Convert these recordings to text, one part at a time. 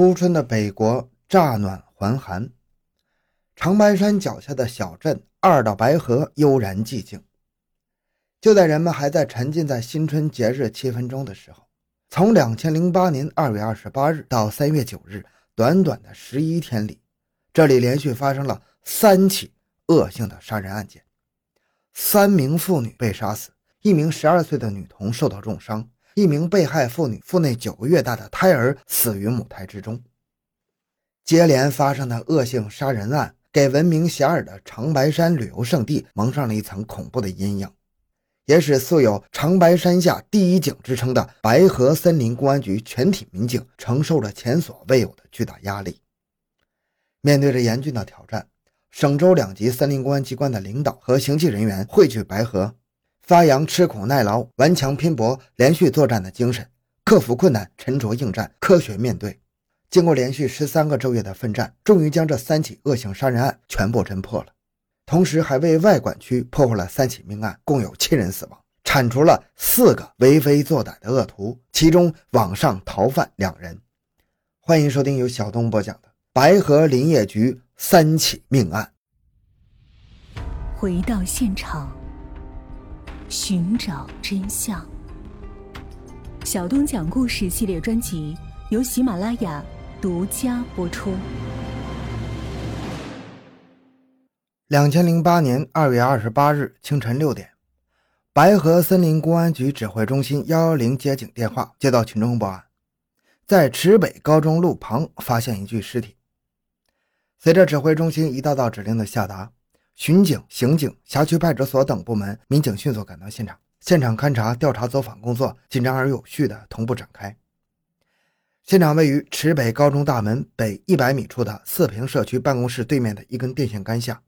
初春的北国乍暖还寒，长白山脚下的小镇二道白河悠然寂静。就在人们还在沉浸在新春节日气氛中的时候，从两千零八年二月二十八日到三月九日，短短的十一天里，这里连续发生了三起恶性的杀人案件，三名妇女被杀死，一名十二岁的女童受到重伤。一名被害妇女腹内九个月大的胎儿死于母胎之中。接连发生的恶性杀人案，给闻名遐迩的长白山旅游胜地蒙上了一层恐怖的阴影，也使素有“长白山下第一警”之称的白河森林公安局全体民警承受着前所未有的巨大压力。面对着严峻的挑战，省州两级森林公安机关的领导和刑警人员汇聚白河。发扬吃苦耐劳、顽强拼搏、连续作战的精神，克服困难、沉着应战、科学面对。经过连续十三个昼夜的奋战，终于将这三起恶性杀人案全部侦破了。同时，还为外管区破获了三起命案，共有七人死亡，铲除了四个为非作歹的恶徒，其中网上逃犯两人。欢迎收听由小东播讲的《白河林业局三起命案》。回到现场。寻找真相。小东讲故事系列专辑由喜马拉雅独家播出。两千零八年二月二十八日清晨六点，白河森林公安局指挥中心幺幺零接警电话，接到群众报案，在池北高中路旁发现一具尸体。随着指挥中心一道道指令的下达。巡警、刑警、辖区派出所等部门民警迅速赶到现场，现场勘查、调查、走访工作紧张而有序地同步展开。现场位于池北高中大门北一百米处的四平社区办公室对面的一根电线杆下，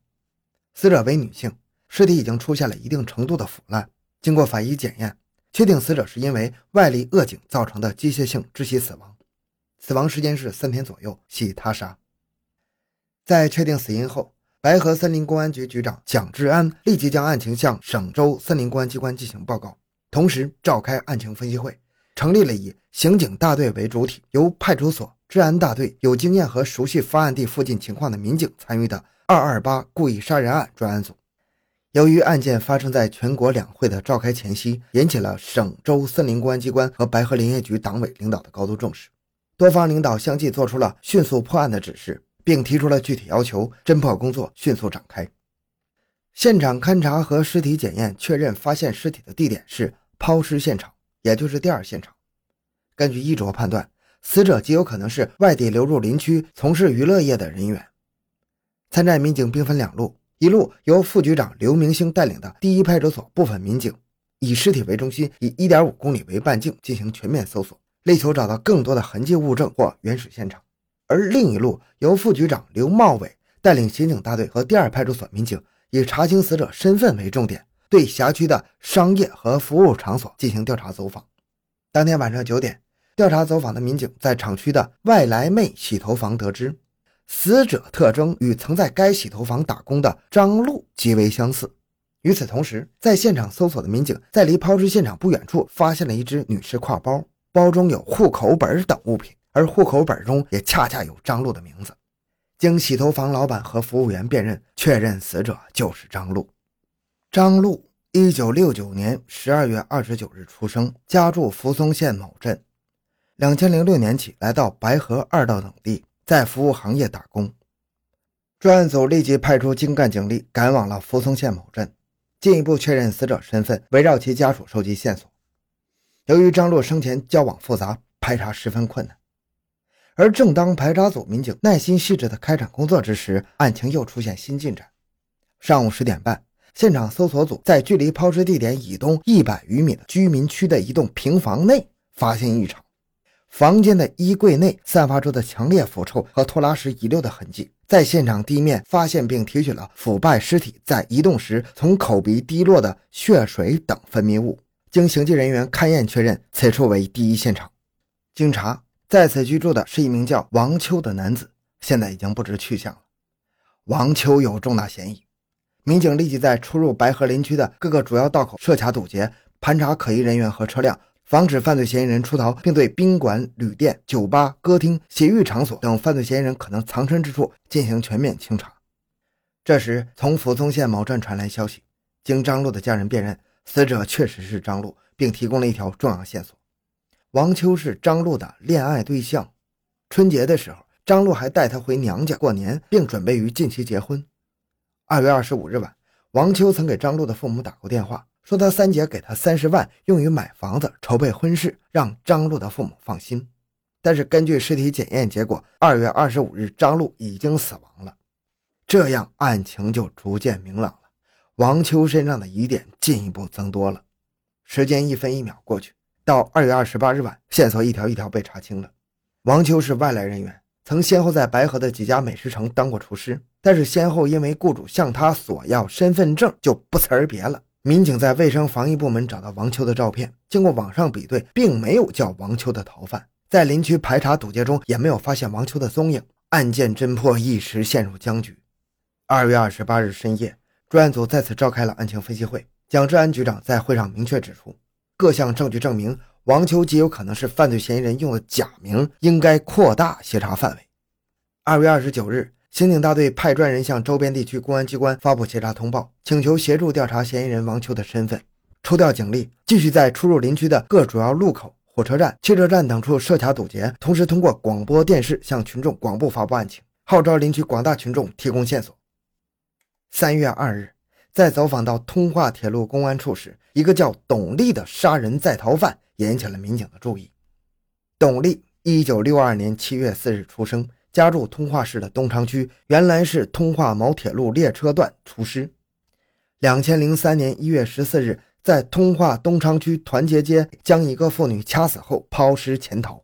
死者为女性，尸体已经出现了一定程度的腐烂。经过法医检验，确定死者是因为外力扼颈造成的机械性窒息死亡，死亡时间是三天左右，系他杀。在确定死因后。白河森林公安局局长蒋志安立即将案情向省州森林公安机关进行报告，同时召开案情分析会，成立了以刑警大队为主体，由派出所、治安大队有经验和熟悉发案地附近情况的民警参与的“二二八”故意杀人案专案组。由于案件发生在全国两会的召开前夕，引起了省州森林公安机关和白河林业局党委领导的高度重视，多方领导相继作出了迅速破案的指示。并提出了具体要求，侦破工作迅速展开。现场勘查和尸体检验确认，发现尸体的地点是抛尸现场，也就是第二现场。根据衣着判断，死者极有可能是外地流入林区从事娱乐业的人员。参战民警兵分两路，一路由副局长刘明星带领的第一派出所部分民警，以尸体为中心，以1.5公里为半径进行全面搜索，力求找到更多的痕迹物证或原始现场。而另一路由副局长刘茂伟带领刑警大队和第二派出所民警，以查清死者身份为重点，对辖区的商业和服务场所进行调查走访。当天晚上九点，调查走访的民警在厂区的外来妹洗头房得知，死者特征与曾在该洗头房打工的张璐极为相似。与此同时，在现场搜索的民警在离抛尸现场不远处发现了一只女士挎包，包中有户口本等物品。而户口本中也恰恰有张璐的名字，经洗头房老板和服务员辨认，确认死者就是张璐。张璐，一九六九年十二月二十九日出生，家住扶松县某镇。两千零六年起来到白河二道等地，在服务行业打工。专案组立即派出精干警力赶往了扶松县某镇，进一步确认死者身份，围绕其家属收集线索。由于张璐生前交往复杂，排查十分困难。而正当排查组民警耐心细致地开展工作之时，案情又出现新进展。上午十点半，现场搜索组在距离抛尸地点以东一百余米的居民区的一栋平房内发现异常，房间的衣柜内散发出的强烈腐臭和拖拉时遗留的痕迹，在现场地面发现并提取了腐败尸体在移动时从口鼻滴落的血水等分泌物。经刑警人员勘验确认，此处为第一现场。经查。在此居住的是一名叫王秋的男子，现在已经不知去向了。王秋有重大嫌疑，民警立即在出入白河林区的各个主要道口设卡堵截，盘查可疑人员和车辆，防止犯罪嫌疑人出逃，并对宾馆、旅店、酒吧、歌厅、洗浴场所等犯罪嫌疑人可能藏身之处进行全面清查。这时，从抚松县某镇传来消息，经张璐的家人辨认，死者确实是张璐，并提供了一条重要线索：王秋是张璐的恋爱对象。春节的时候，张璐还带她回娘家过年，并准备于近期结婚。二月二十五日晚，王秋曾给张璐的父母打过电话。说他三姐给他三十万，用于买房子、筹备婚事，让张璐的父母放心。但是根据尸体检验结果，二月二十五日张璐已经死亡了。这样案情就逐渐明朗了，王秋身上的疑点进一步增多了。时间一分一秒过去，到二月二十八日晚，线索一条一条被查清了。王秋是外来人员，曾先后在白河的几家美食城当过厨师，但是先后因为雇主向他索要身份证，就不辞而别了。民警在卫生防疫部门找到王秋的照片，经过网上比对，并没有叫王秋的逃犯。在林区排查堵截中，也没有发现王秋的踪影，案件侦破一时陷入僵局。二月二十八日深夜，专案组再次召开了案情分析会。蒋志安局长在会上明确指出，各项证据证明王秋极有可能是犯罪嫌疑人用的假名，应该扩大协查范围。二月二十九日。刑警大队派专人向周边地区公安机关发布协查通报，请求协助调查嫌疑人王秋的身份。抽调警力，继续在出入林区的各主要路口、火车站、汽车站等处设卡堵截，同时通过广播电视向群众广播发布案情，号召林区广大群众提供线索。三月二日，在走访到通化铁路公安处时，一个叫董丽的杀人在逃犯引起了民警的注意。董丽，一九六二年七月四日出生。家住通化市的东昌区，原来是通化某铁路列车段厨师。两千零三年一月十四日，在通化东昌区团结街将一个妇女掐死后抛尸潜逃。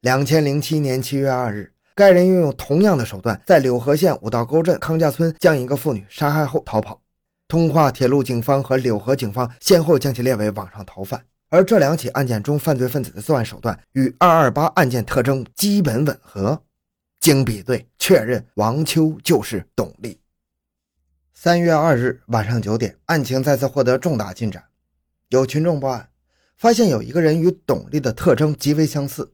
两千零七年七月二日，该人运用同样的手段，在柳河县五道沟镇康家村将一个妇女杀害后逃跑。通化铁路警方和柳河警方先后将其列为网上逃犯，而这两起案件中犯罪分子的作案手段与二二八案件特征基本吻合。经比对确认，王秋就是董丽。三月二日晚上九点，案情再次获得重大进展。有群众报案，发现有一个人与董丽的特征极为相似。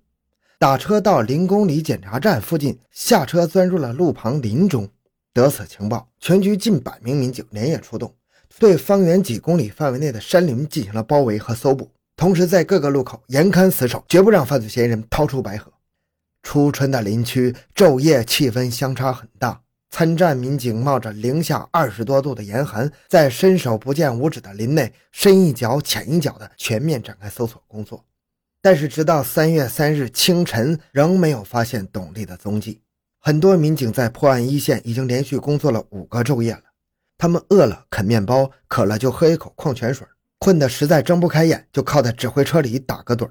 打车到零公里检查站附近，下车钻入了路旁林中。得此情报，全局近百名民警连夜出动，对方圆几公里范围内的山林进行了包围和搜捕，同时在各个路口严看死守，绝不让犯罪嫌疑人逃出白河。初春的林区昼夜气温相差很大，参战民警冒着零下二十多度的严寒，在伸手不见五指的林内深一脚浅一脚的全面展开搜索工作。但是，直到三月三日清晨，仍没有发现董丽的踪迹。很多民警在破案一线已经连续工作了五个昼夜了，他们饿了啃面包，渴了就喝一口矿泉水，困得实在睁不开眼，就靠在指挥车里打个盹。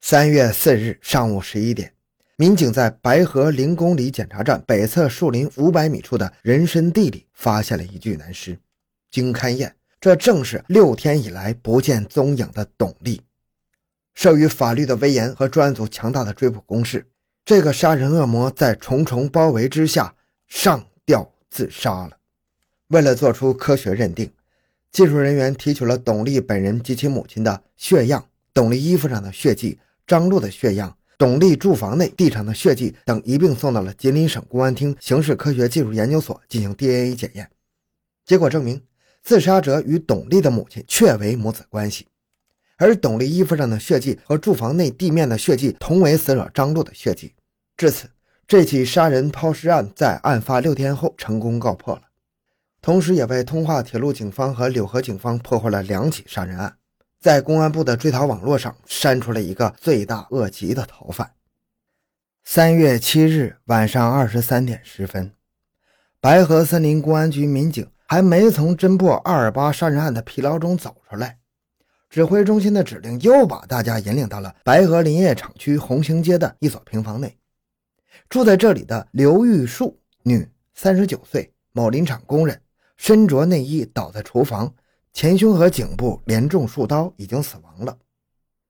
三月四日上午十一点。民警在白河零公里检查站北侧树林五百米处的人参地里发现了一具男尸，经勘验，这正是六天以来不见踪影的董丽。受于法律的威严和专案组强大的追捕攻势，这个杀人恶魔在重重包围之下上吊自杀了。为了做出科学认定，技术人员提取了董丽本人及其母亲的血样、董丽衣服上的血迹、张璐的血样。董丽住房内地上的血迹等一并送到了吉林省公安厅刑事科学技术研究所进行 DNA 检验，结果证明自杀者与董丽的母亲确为母子关系，而董丽衣服上的血迹和住房内地面的血迹同为死者张璐的血迹。至此，这起杀人抛尸案在案发六天后成功告破了，同时也为通化铁路警方和柳河警方破获了两起杀人案。在公安部的追逃网络上删除了一个罪大恶极的逃犯。三月七日晚上二十三点十分，白河森林公安局民警还没从侦破二二八杀人案的疲劳中走出来，指挥中心的指令又把大家引领到了白河林业厂区红星街的一所平房内。住在这里的刘玉树，女，三十九岁，某林场工人，身着内衣倒在厨房。前胸和颈部连中数刀，已经死亡了。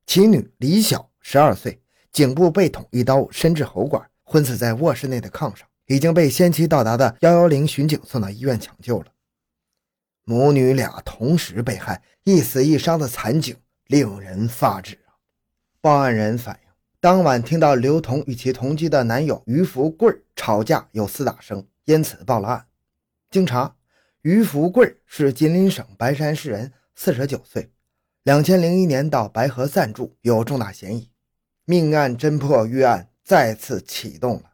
其女李晓，十二岁，颈部被捅一刀，深至喉管，昏死在卧室内的炕上，已经被先期到达的幺幺零巡警送到医院抢救了。母女俩同时被害，一死一伤的惨景令人发指啊！报案人反映，当晚听到刘同与其同居的男友于福贵吵架有厮打声，因此报了案。经查，于福贵是吉林省白山市人，四十九岁，两千零一年到白河暂住，有重大嫌疑。命案侦破预案再次启动了。